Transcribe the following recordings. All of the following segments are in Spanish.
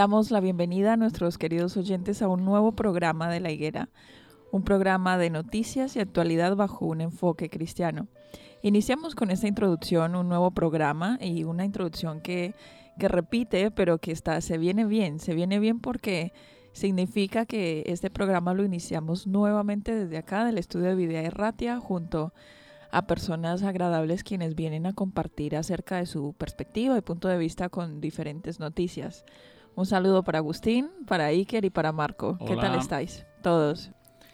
Damos la bienvenida a nuestros queridos oyentes a un nuevo programa de La Higuera, un programa de noticias y actualidad bajo un enfoque cristiano. Iniciamos con esta introducción un nuevo programa y una introducción que, que repite, pero que está, se viene bien, se viene bien porque significa que este programa lo iniciamos nuevamente desde acá del estudio de Videa Erratia junto a personas agradables quienes vienen a compartir acerca de su perspectiva y punto de vista con diferentes noticias. Un saludo para Agustín, para Iker y para Marco. ¿Qué tal estáis? Todos.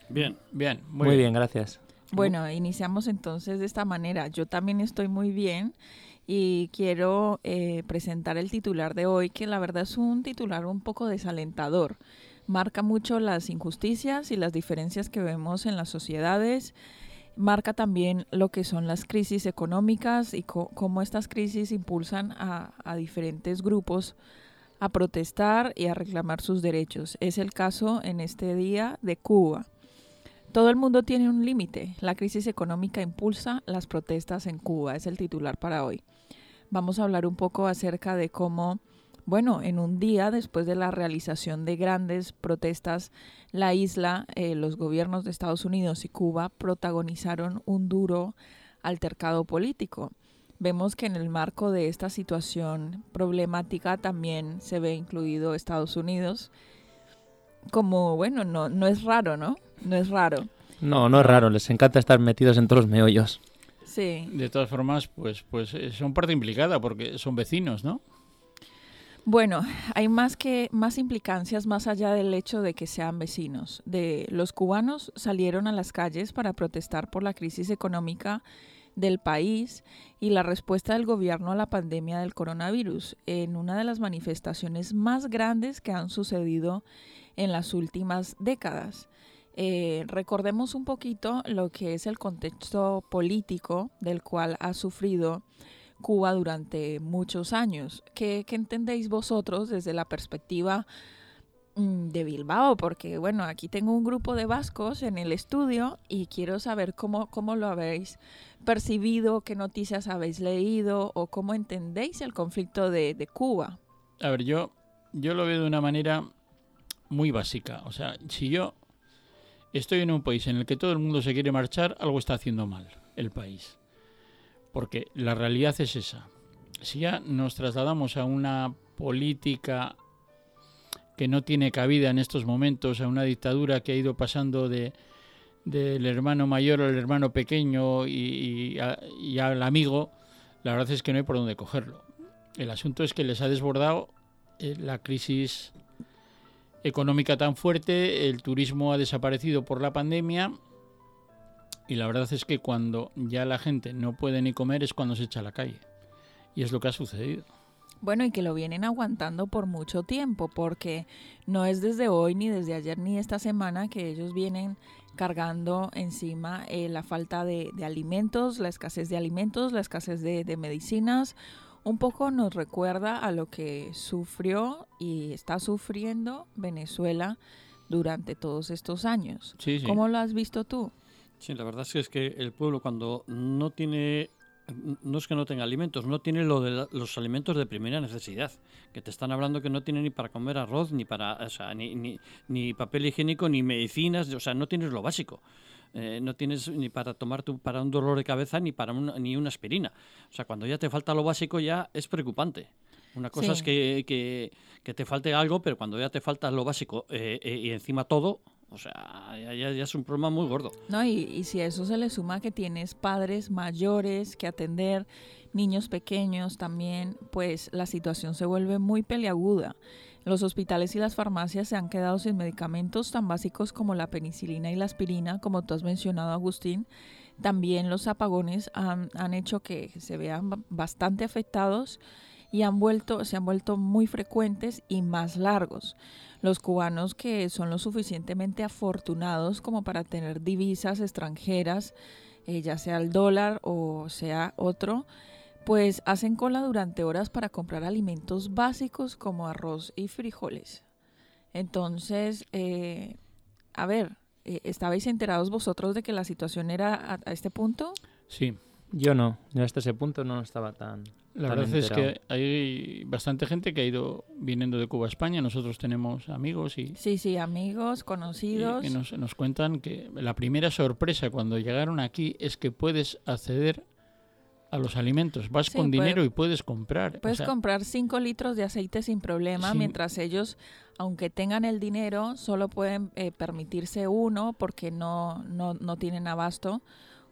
Bien, bien, muy, bien. gracias. Bueno, iniciamos entonces de esta manera. Yo también estoy muy bien y quiero eh, presentar el titular de hoy, que la verdad es un titular un poco desalentador. Marca mucho las injusticias y las diferencias que vemos en las sociedades. Marca también lo que son las crisis económicas y cómo estas crisis impulsan a, a diferentes grupos a protestar y a reclamar sus derechos. Es el caso en este día de Cuba. Todo el mundo tiene un límite. La crisis económica impulsa las protestas en Cuba. Es el titular para hoy. Vamos a hablar un poco acerca de cómo, bueno, en un día después de la realización de grandes protestas, la isla, eh, los gobiernos de Estados Unidos y Cuba protagonizaron un duro altercado político. Vemos que en el marco de esta situación problemática también se ve incluido Estados Unidos. Como, bueno, no, no es raro, ¿no? No es raro. No, no es raro, les encanta estar metidos en todos los meollos. Sí. De todas formas, pues, pues eh, son parte implicada porque son vecinos, ¿no? Bueno, hay más que más implicancias más allá del hecho de que sean vecinos. De los cubanos salieron a las calles para protestar por la crisis económica del país y la respuesta del gobierno a la pandemia del coronavirus en una de las manifestaciones más grandes que han sucedido en las últimas décadas. Eh, recordemos un poquito lo que es el contexto político del cual ha sufrido Cuba durante muchos años. ¿Qué, qué entendéis vosotros desde la perspectiva de Bilbao, porque bueno, aquí tengo un grupo de vascos en el estudio y quiero saber cómo, cómo lo habéis percibido, qué noticias habéis leído o cómo entendéis el conflicto de, de Cuba. A ver, yo, yo lo veo de una manera muy básica. O sea, si yo estoy en un país en el que todo el mundo se quiere marchar, algo está haciendo mal el país. Porque la realidad es esa. Si ya nos trasladamos a una política que no tiene cabida en estos momentos a una dictadura que ha ido pasando de del hermano mayor al hermano pequeño y, al amigo, la verdad es que no hay por dónde cogerlo. El asunto es que les ha desbordado eh, la crisis económica tan fuerte, el turismo ha desaparecido por la pandemia y la verdad es que cuando ya la gente no puede ni comer es cuando se echa a la calle. Y es lo que ha sucedido. Bueno, y que lo vienen aguantando por mucho tiempo, porque no es desde hoy, ni desde ayer, ni esta semana que ellos vienen cargando encima eh, la falta de, alimentos, la escasez de alimentos, la escasez de, medicinas, un poco nos recuerda a lo que sufrió y está sufriendo Venezuela durante todos estos años. Sí, sí. ¿Cómo lo has visto tú? Sí, la verdad es que, es que el pueblo cuando no tiene, no es que no tenga alimentos, no tiene lo de la- los alimentos de primera necesidad, que te están hablando que no tiene ni para comer arroz, ni para, o sea, ni, ni, ni papel higiénico, ni medicinas, o sea, no tienes lo básico. Eh, no tienes ni para tomar tu- para un dolor de cabeza ni para una, ni una aspirina. O sea, cuando ya te falta lo básico ya es preocupante. Una cosa Sí. es que, que, que te falte algo, pero cuando ya te falta lo básico eh, eh, y encima todo, o sea, ya, es un problema muy gordo. ¿no? Y, y si a eso se le suma que tienes padres mayores que atender, niños pequeños también, pues la situación se vuelve muy peliaguda. Los hospitales y las farmacias se han quedado sin medicamentos tan básicos como la penicilina y la aspirina, como tú has mencionado, Agustín. También los apagones han, han hecho que se vean ba- bastante afectados y han vuelto, se han vuelto muy frecuentes y más largos. Los cubanos que son lo suficientemente afortunados como para tener divisas extranjeras, eh, ya sea el dólar o sea otro, pues hacen cola durante horas para comprar alimentos básicos como arroz y frijoles. Entonces, eh, a ver, eh, ¿estabais enterados vosotros de que la situación era a, a este punto? Sí. Yo no, yo hasta ese punto no estaba tan... La verdad es que hay bastante gente que ha ido viniendo de Cuba a España. Nosotros tenemos amigos y, Sí, sí, amigos, y conocidos. que nos, nos cuentan que la primera sorpresa cuando llegaron aquí es que puedes acceder a los alimentos. Vas Sí, con puede- dinero y puedes comprar. O Puedes sea, comprar 5 litros de aceite sin problema, mientras ellos, aunque tengan el dinero, solo pueden eh, permitirse uno porque no, no, no tienen abasto.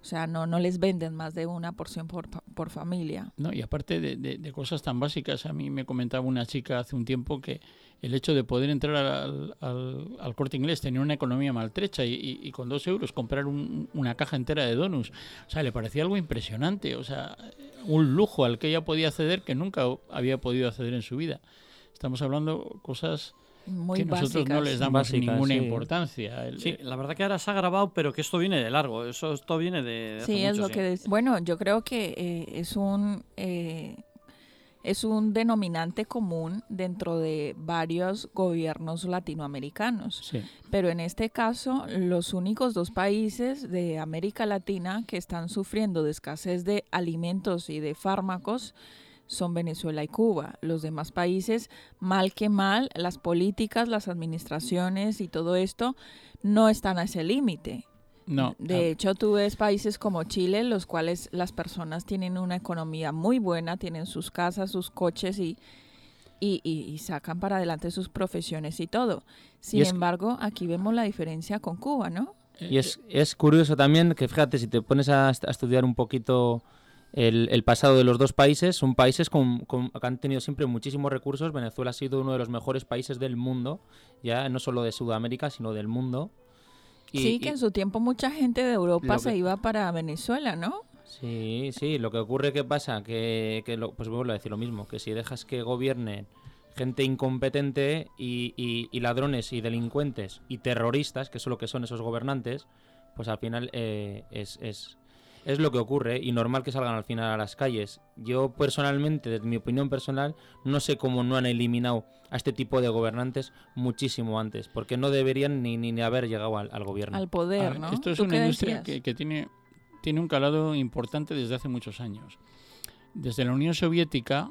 O sea, no, no les venden más de una porción por, por familia. No, y aparte de, de- cosas tan básicas, a mí me comentaba una chica hace un tiempo que el hecho de poder entrar al, al- al corte inglés, tener una economía maltrecha y, y- y con dos euros comprar un- una caja entera de donuts, o sea, le parecía algo impresionante, o sea, un lujo al que ella podía acceder que nunca había podido acceder en su vida. Estamos hablando cosas Muy que nosotros no básicas. les damos Básicas, ninguna sí. importancia. El- Sí, la verdad que ahora se ha grabado, pero que esto viene de largo. Eso esto viene de. de hace Sí, es mucho, lo sí. que Bueno, yo creo que eh, es un eh, es un denominante común dentro de varios gobiernos latinoamericanos. sí. Pero en este caso, los únicos dos países de América Latina que están sufriendo de escasez de alimentos y de fármacos son Venezuela y Cuba. Los demás países, mal que mal, las políticas, las administraciones y todo esto no están a ese límite. No, De hecho, tú ves países como Chile, los cuales las personas tienen una economía muy buena, tienen sus casas, sus coches y, y, y- y sacan para adelante sus profesiones y todo. Sin Y es- embargo, aquí vemos la diferencia con Cuba, ¿no? Y es, es curioso también que, fíjate, si te pones a estudiar un poquito el, el pasado de los dos países, son países con, con- que han tenido siempre muchísimos recursos. Venezuela ha sido uno de los mejores países del mundo, ya no solo de Sudamérica, sino del mundo. Y- sí, que y- en su tiempo mucha gente de Europa se que- iba para Venezuela, ¿no? Sí, sí, lo que ocurre que pasa, que, que lo- pues vuelvo a decir lo mismo, que si dejas que gobiernen gente incompetente y, y- y ladrones y delincuentes y terroristas, que es lo que son esos gobernantes, pues al final eh, es, es, es lo que ocurre y normal que salgan al final a las calles. Yo personalmente, desde mi opinión personal, no sé cómo no han eliminado a este tipo de gobernantes muchísimo antes, porque no deberían ni, ni, ni haber llegado al, al gobierno. Al poder, ver, ¿no? Esto es ¿Tú una industria que tiene, tiene un calado importante desde hace muchos años. Desde la Unión Soviética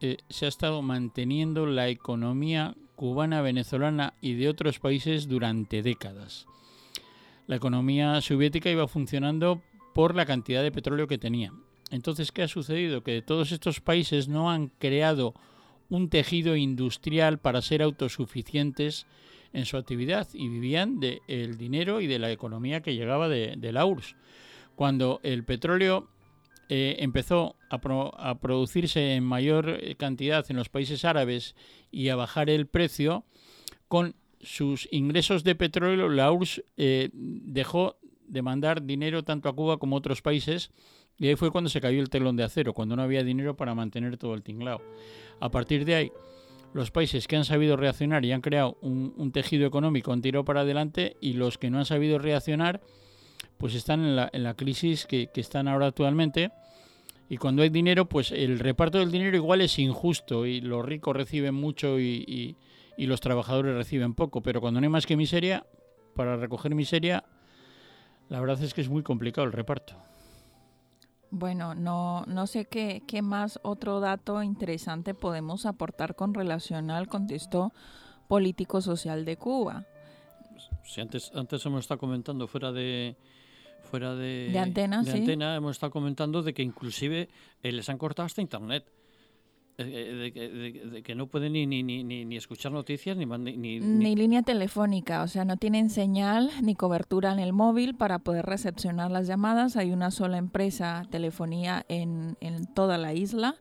eh, se ha estado manteniendo la economía cubana, venezolana y de otros países durante décadas. La economía soviética iba funcionando por la cantidad de petróleo que tenía. Entonces, ¿qué ha sucedido? Que todos estos países no han creado un tejido industrial para ser autosuficientes en su actividad y vivían del dinero y de la economía que llegaba de, de la URSS. Cuando el petróleo eh, empezó a, pro- a producirse en mayor eh, cantidad en los países árabes y a bajar el precio, con sus ingresos de petróleo la URSS eh, dejó de mandar dinero tanto a Cuba como a otros países y ahí fue cuando se cayó el telón de acero, cuando no había dinero para mantener todo el tinglao. A partir de ahí, los países que han sabido reaccionar y han creado un, tejido económico han tirado para adelante y los que no han sabido reaccionar pues están en la, en la crisis que, que están ahora actualmente Y cuando hay dinero, pues el reparto del dinero igual es injusto y los ricos reciben mucho y- y los trabajadores reciben poco. Pero cuando no hay más que miseria, para recoger miseria, la verdad es que es muy complicado el reparto. Bueno, no, no sé qué, qué más otro dato interesante podemos aportar con relación al contexto político-social de Cuba. Si antes, antes hemos estado comentando fuera de fuera de, De antena, de sí. antena, hemos estado comentando de que inclusive eh, les han cortado hasta internet. Eh, eh, de, de- de que no pueden ni, ni, ni, ni, escuchar noticias ni, ni- Ni línea telefónica, o sea, no tienen señal ni cobertura en el móvil para poder recepcionar las llamadas. Hay una sola empresa telefonía en, en toda la isla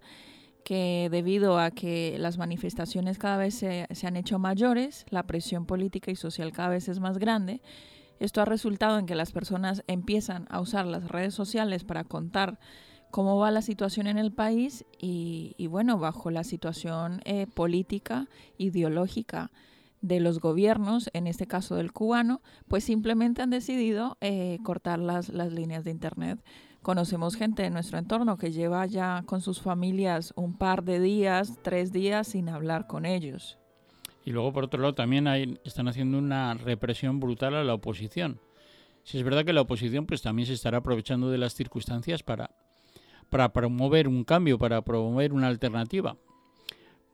que debido a que las manifestaciones cada vez se, se han hecho mayores, la presión política y social cada vez es más grande, esto ha resultado en que las personas empiezan a usar las redes sociales para contar cómo va la situación en el país y, y bueno, bajo la situación eh, política, ideológica de los gobiernos, en este caso del cubano, pues simplemente han decidido eh, cortar las, las líneas de Internet. Conocemos gente en nuestro entorno que lleva ya con sus familias un par de días, tres días sin hablar con ellos. Y luego, por otro lado, también hay, están haciendo una represión brutal a la oposición. Si es verdad que la oposición pues también se estará aprovechando de las circunstancias para, para promover un cambio, para promover una alternativa.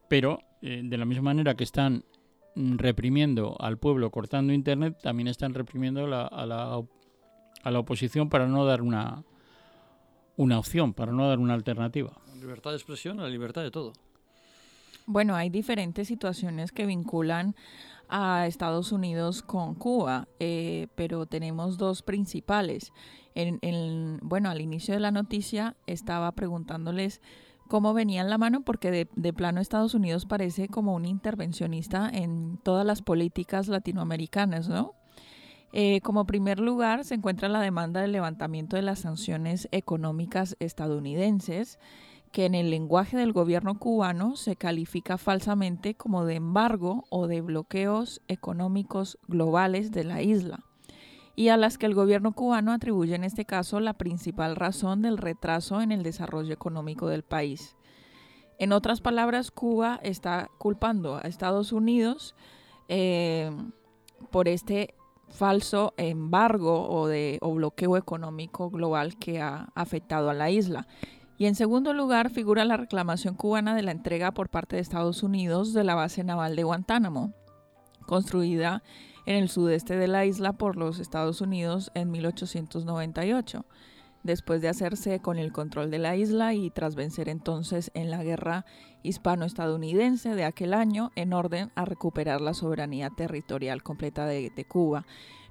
Pero, eh, de la misma manera que están mm, reprimiendo al pueblo cortando Internet, también están reprimiendo la- a, la, a la oposición para no dar una, una opción, para no dar una alternativa. La libertad de expresión, la libertad de todo. Bueno, hay diferentes situaciones que vinculan a Estados Unidos con Cuba, eh, pero tenemos dos principales. En, en- bueno, al inicio de la noticia estaba preguntándoles cómo venían la mano, porque de, de plano Estados Unidos parece como un intervencionista en todas las políticas latinoamericanas, ¿no? Eh, como primer lugar se encuentra la demanda del levantamiento de las sanciones económicas estadounidenses, que en el lenguaje del gobierno cubano se califica falsamente como de embargo o de bloqueos económicos globales de la isla, y a las que el gobierno cubano atribuye en este caso la principal razón del retraso en el desarrollo económico del país. En otras palabras, Cuba está culpando a Estados Unidos eh, por este falso embargo o, bloqueo económico global que ha afectado a la isla. Y en segundo lugar figura la reclamación cubana de la entrega por parte de Estados Unidos de la base naval de Guantánamo, construida en el sudeste de la isla por los Estados Unidos en 1898, después de hacerse con el control de la isla y tras vencer entonces en la guerra hispano-estadounidense de aquel año en orden a recuperar la soberanía territorial completa de, Cuba.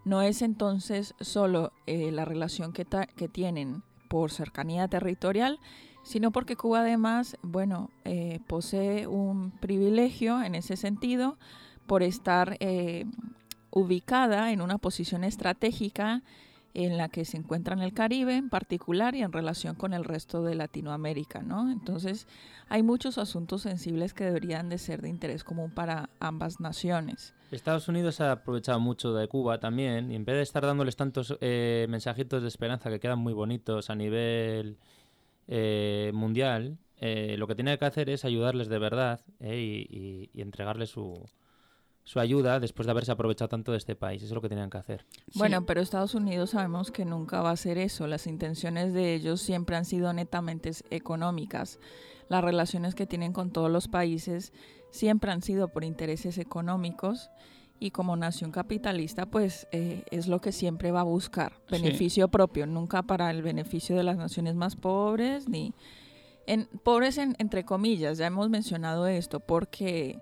No es entonces solo eh, la relación que tienen por cercanía territorial, sino porque Cuba además, bueno, eh, posee un privilegio en ese sentido por estar eh, ubicada en una posición estratégica en la que se encuentra en el Caribe en particular y en relación con el resto de Latinoamérica, ¿no? Entonces, hay muchos asuntos sensibles que deberían de ser de interés común para ambas naciones. Estados Unidos ha aprovechado mucho de Cuba también y en vez de estar dándoles tantos eh, mensajitos de esperanza que quedan muy bonitos a nivel eh, mundial, eh, lo que tiene que hacer es ayudarles de verdad y entregarles su, su ayuda después de haberse aprovechado tanto de este país. Eso es lo que tenían que hacer. Bueno, pero Estados Unidos sabemos que nunca va a hacer eso. Las intenciones de ellos siempre han sido netamente económicas. Las relaciones que tienen con todos los países siempre han sido por intereses económicos y como nación capitalista, pues eh, es lo que siempre va a buscar, Sí. beneficio propio, nunca para el beneficio de las naciones más pobres, ni en, pobres en- entre comillas, ya hemos mencionado esto, porque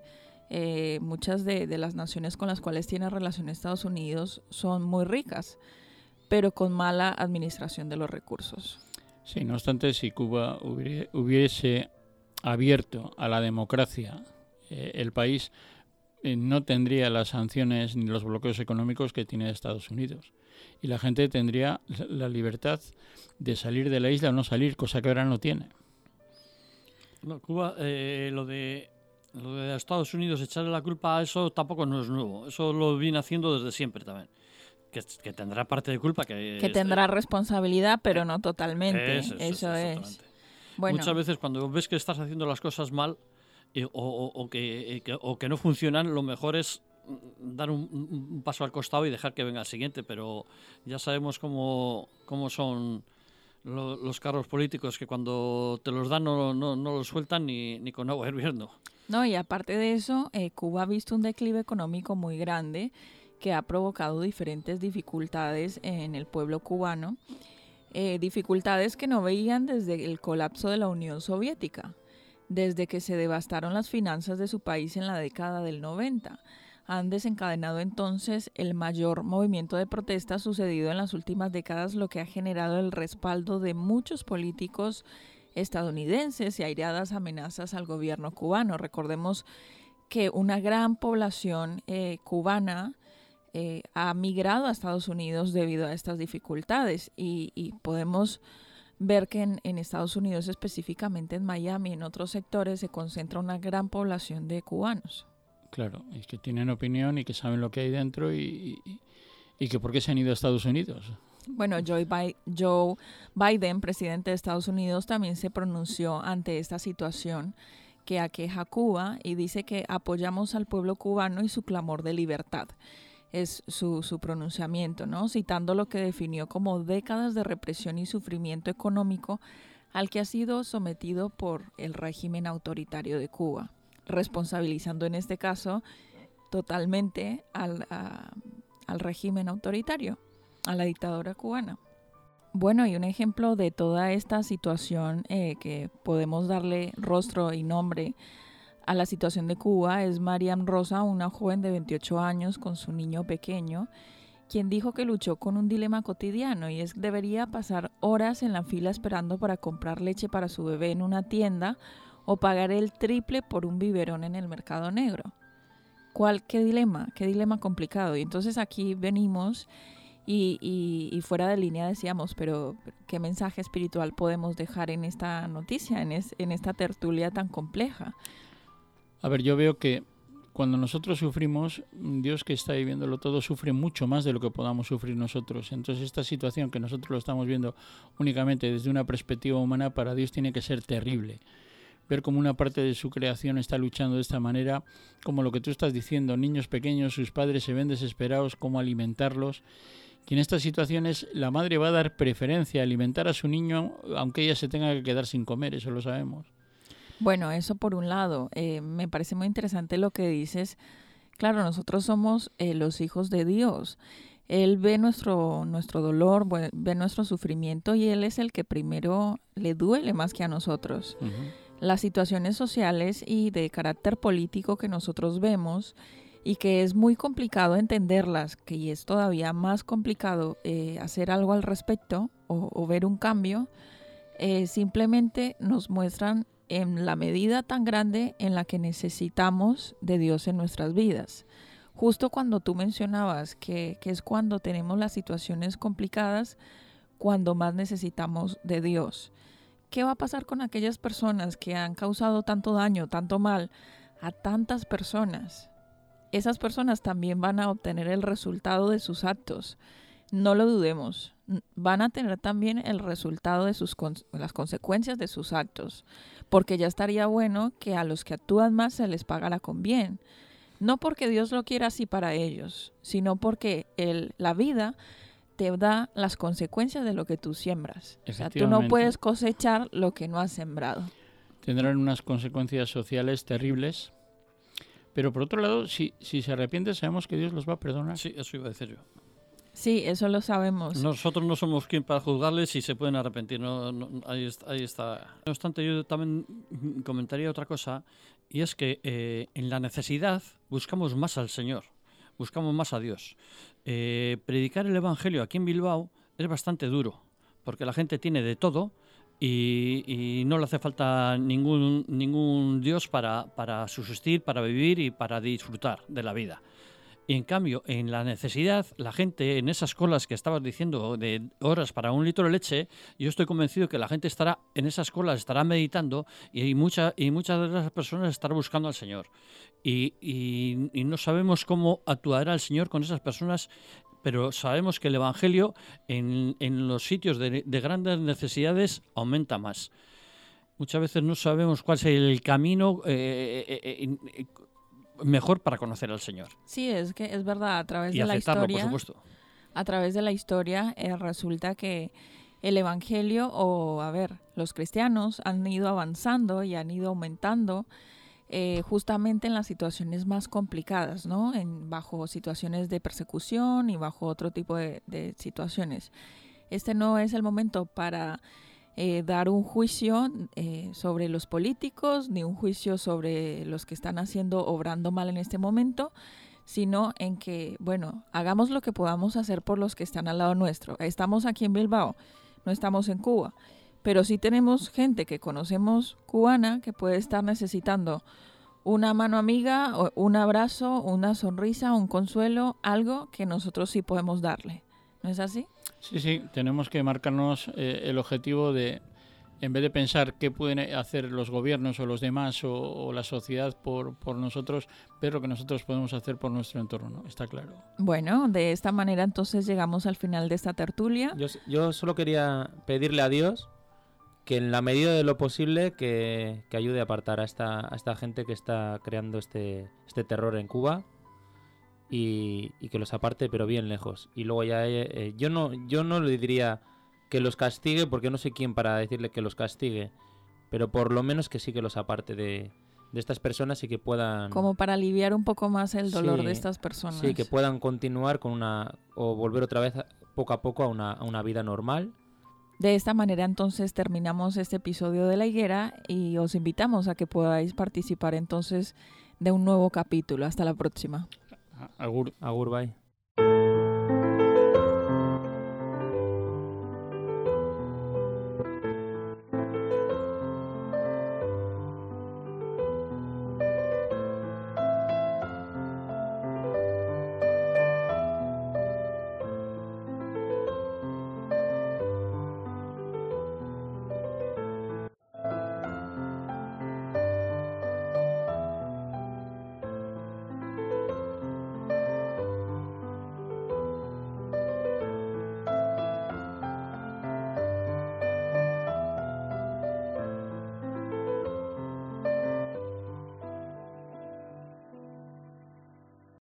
eh, muchas de, de las naciones con las cuales tiene relación Estados Unidos son muy ricas, pero con mala administración de los recursos. Sí, no obstante, si Cuba hubie- hubiese abierto a la democracia eh, el país, eh, no tendría las sanciones ni los bloqueos económicos que tiene Estados Unidos. Y la gente tendría la- la libertad de salir de la isla o no salir, cosa que ahora no tiene. No, Cuba, eh, lo de lo de Estados Unidos echarle la culpa a eso tampoco no es nuevo. Eso lo viene haciendo desde siempre también. Que, que tendrá parte de culpa que... Que es- tendrá responsabilidad, pero no totalmente. Eso, Eso, eso, es. Bueno. Muchas veces cuando ves que estás haciendo las cosas mal eh, o, o- o que, eh, o que no funcionan, lo mejor es mm, dar un- un paso al costado y dejar que venga el siguiente. Pero ya sabemos cómo, cómo son lo- los carros políticos, que cuando te los dan no, no, no los sueltan ni, ni con agua hirviendo. No, y aparte de eso, eh, Cuba ha visto un declive económico muy grande que ha provocado diferentes dificultades en el pueblo cubano, eh, dificultades que no veían desde el colapso de la Unión Soviética, desde que se devastaron las finanzas de su país en la década del 90. Han desencadenado entonces el mayor movimiento de protesta sucedido en las últimas décadas, lo que ha generado el respaldo de muchos políticos estadounidenses y aireadas amenazas al gobierno cubano. Recordemos que una gran población eh, cubana eh, ha migrado a Estados Unidos debido a estas dificultades y, podemos ver que en Estados Unidos, específicamente en Miami y en otros sectores, se concentra una gran población de cubanos. Claro, y que tienen opinión y que saben lo que hay dentro y, y, y que por qué se han ido a Estados Unidos. Bueno, Joe, Bi- Joe Biden, presidente de Estados Unidos, también se pronunció ante esta situación que aqueja a Cuba y dice que apoyamos al pueblo cubano y su clamor de libertad. Es su, su pronunciamiento, ¿no? Citando lo que definió como décadas de represión y sufrimiento económico al que ha sido sometido por el régimen autoritario de Cuba, responsabilizando en este caso totalmente al, al régimen autoritario a la dictadura cubana. Bueno, y un ejemplo de toda esta situación eh, que podemos darle rostro y nombre a la situación de Cuba es Mariam Rosa, una joven de 28 años con su niño pequeño, quien dijo que luchó con un dilema cotidiano y es debería pasar horas en la fila esperando para comprar leche para su bebé en una tienda o pagar el triple por un biberón en el mercado negro. ¿Cuál, qué dilema? ¿Qué dilema complicado? Y entonces aquí venimos y, y- y fuera de línea decíamos, pero ¿qué mensaje espiritual podemos dejar en esta noticia, en, es- en esta tertulia tan compleja? A ver, yo veo que cuando nosotros sufrimos, Dios que está viviéndolo todo sufre mucho más de lo que podamos sufrir nosotros. Entonces esta situación que nosotros lo estamos viendo únicamente desde una perspectiva humana, para Dios tiene que ser terrible. Ver cómo una parte de su creación está luchando de esta manera, como lo que tú estás diciendo, niños pequeños, sus padres se ven desesperados, cómo alimentarlos. Y en estas situaciones la madre va a dar preferencia a alimentar a su niño, aunque ella se tenga que quedar sin comer, eso lo sabemos. Bueno, eso por un lado. Eh, me parece muy interesante lo que dices. Claro, nosotros somos eh, los hijos de Dios. Él ve nuestro, nuestro dolor, ve nuestro sufrimiento y Él es el que primero le duele más que a nosotros. Ujú. Las situaciones sociales y de carácter político que nosotros vemos y que es muy complicado entenderlas, que es todavía más complicado eh, hacer algo al respecto o, ver un cambio, eh, simplemente nos muestran en la medida tan grande en la que necesitamos de Dios en nuestras vidas. Justo cuando tú mencionabas que, que es cuando tenemos las situaciones complicadas, cuando más necesitamos de Dios. ¿Qué va a pasar con aquellas personas que han causado tanto daño, tanto mal a tantas personas? Esas personas también van a obtener el resultado de sus actos. No lo dudemos. Van a tener también el resultado de sus con- las consecuencias de sus actos, porque ya estaría bueno que a los que actúan más se les pagara con bien. No porque Dios lo quiera así para ellos, sino porque el, la vida te da las consecuencias de lo que tú siembras. O sea, tú no puedes cosechar lo que no has sembrado. tendrán unas consecuencias sociales terribles. Pero por otro lado, si, si se arrepiente, sabemos que Dios los va a perdonar. Sí, eso iba a decir yo. Sí, eso lo sabemos. Nosotros no somos quien para juzgarles si se pueden arrepentir. No, no, ahí, está, ahí está. No obstante, yo también comentaría otra cosa, y es que eh, en la necesidad buscamos más al Señor, buscamos más a Dios. Eh, predicar el Evangelio aquí en Bilbao es bastante duro, porque la gente tiene de todo y, y no le hace falta ningún, ningún Dios para, para subsistir, para vivir y para disfrutar de la vida. Y en cambio, en la necesidad, la gente en esas colas que estabas diciendo de horas para un litro de leche, yo estoy convencido que la gente estará en esas colas, estará meditando y, mucha, y muchas de las personas estarán buscando al Señor. Y, y- no sabemos cómo actuará el Señor con esas personas, pero sabemos que el Evangelio en, en los sitios de, de grandes necesidades aumenta más. muchas veces no sabemos cuál es el camino eh, eh, eh, mejor para conocer al Señor. Sí, es que es verdad, a través Y de la aceptarlo, por historia, supuesto. a través de la historia eh, resulta que el evangelio o a ver, los cristianos han ido avanzando y han ido aumentando eh, justamente en las situaciones más complicadas, ¿no? En, bajo situaciones de persecución y bajo otro tipo de, de situaciones. Este no es el momento para eh, dar un juicio eh, sobre los políticos, ni un juicio sobre los que están haciendo, obrando mal en este momento, sino en que, bueno, hagamos lo que podamos hacer por los que están al lado nuestro. Estamos aquí en Bilbao, no estamos en Cuba, pero sí tenemos gente que conocemos cubana que puede estar necesitando una mano amiga, un abrazo, una sonrisa, un consuelo, algo que nosotros sí podemos darle. ¿No es así? Sí, sí, tenemos que marcarnos eh, el objetivo de, en vez de pensar qué pueden hacer los gobiernos o los demás o, o la sociedad por, por nosotros, ver lo que nosotros podemos hacer por nuestro entorno, ¿no? Está claro. Bueno, de esta manera entonces llegamos al final de esta tertulia. Yo, yo solo quería pedirle a Dios que en la medida de lo posible que, que ayude a apartar a esta, a esta gente que está creando este, este terror en Cuba y, y que los aparte pero bien lejos. Y luego ya eh, eh, yo no yo no le diría que los castigue porque no sé quién para decirle que los castigue, pero por lo menos que sí que los aparte de, de estas personas y que puedan Como para aliviar un poco más el dolor Sí, de estas personas. sí que puedan continuar con una o volver otra vez a- poco a poco a una, a una vida normal De esta manera entonces terminamos este episodio de La Higuera y os invitamos a que podáis participar entonces de un nuevo capítulo. Hasta la próxima. Agur. Agur, bye.